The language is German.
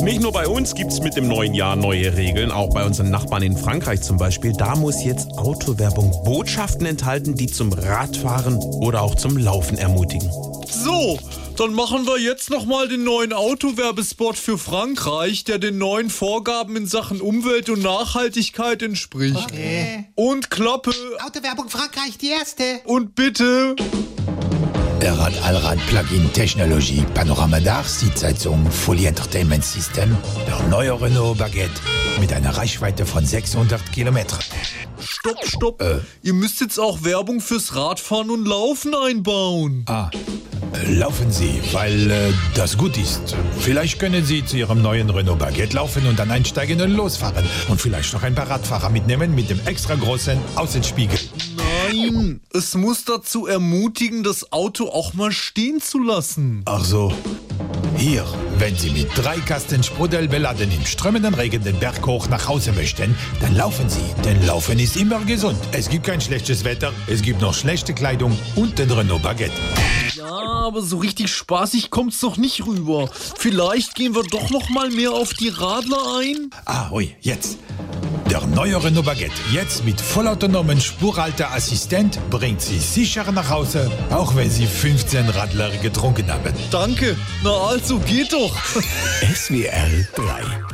Nicht nur bei uns gibt es mit dem neuen Jahr neue Regeln, auch bei unseren Nachbarn in Frankreich zum Beispiel. Da muss jetzt Autowerbung Botschaften enthalten, die zum Radfahren oder auch zum Laufen ermutigen. So, dann machen wir jetzt nochmal den neuen Autowerbespot für Frankreich, der den neuen Vorgaben in Sachen Umwelt und Nachhaltigkeit entspricht. Okay. Und Klappe Autowerbung Frankreich, die erste. und bitte. Der Rad Allrad Plug-in Technologie Panorama Dach Sitzheizung Fully Entertainment System der neue Renault Baguette mit einer Reichweite von 600 Kilometern. Stopp, stopp. Ihr müsst jetzt auch Werbung fürs Radfahren und Laufen einbauen. Ah, äh, laufen Sie, weil äh, das gut ist. Vielleicht können Sie zu Ihrem neuen Renault Baguette laufen und dann einsteigen und losfahren. Und vielleicht noch ein paar Radfahrer mitnehmen mit dem extra großen Außenspiegel. Nein, es muss dazu ermutigen, das Auto auch mal stehen zu lassen. Ach so. Hier, wenn Sie mit drei Kasten Sprudel beladen im strömenden Regen den Berg hoch nach Hause möchten, dann laufen Sie. Denn Laufen ist immer gesund. Es gibt kein schlechtes Wetter, es gibt noch schlechte Kleidung und den Renault Baguette. Ja, aber so richtig spaßig kommt's doch nicht rüber. Vielleicht gehen wir doch noch mal mehr auf die Radler ein. Ah, ui, jetzt. Der neue Renault Baguette, jetzt mit vollautonomen Spurhalter Assistent, bringt Sie sicher nach Hause, auch wenn Sie 15 Radler getrunken haben. Danke. Na also, geht doch. SWR 3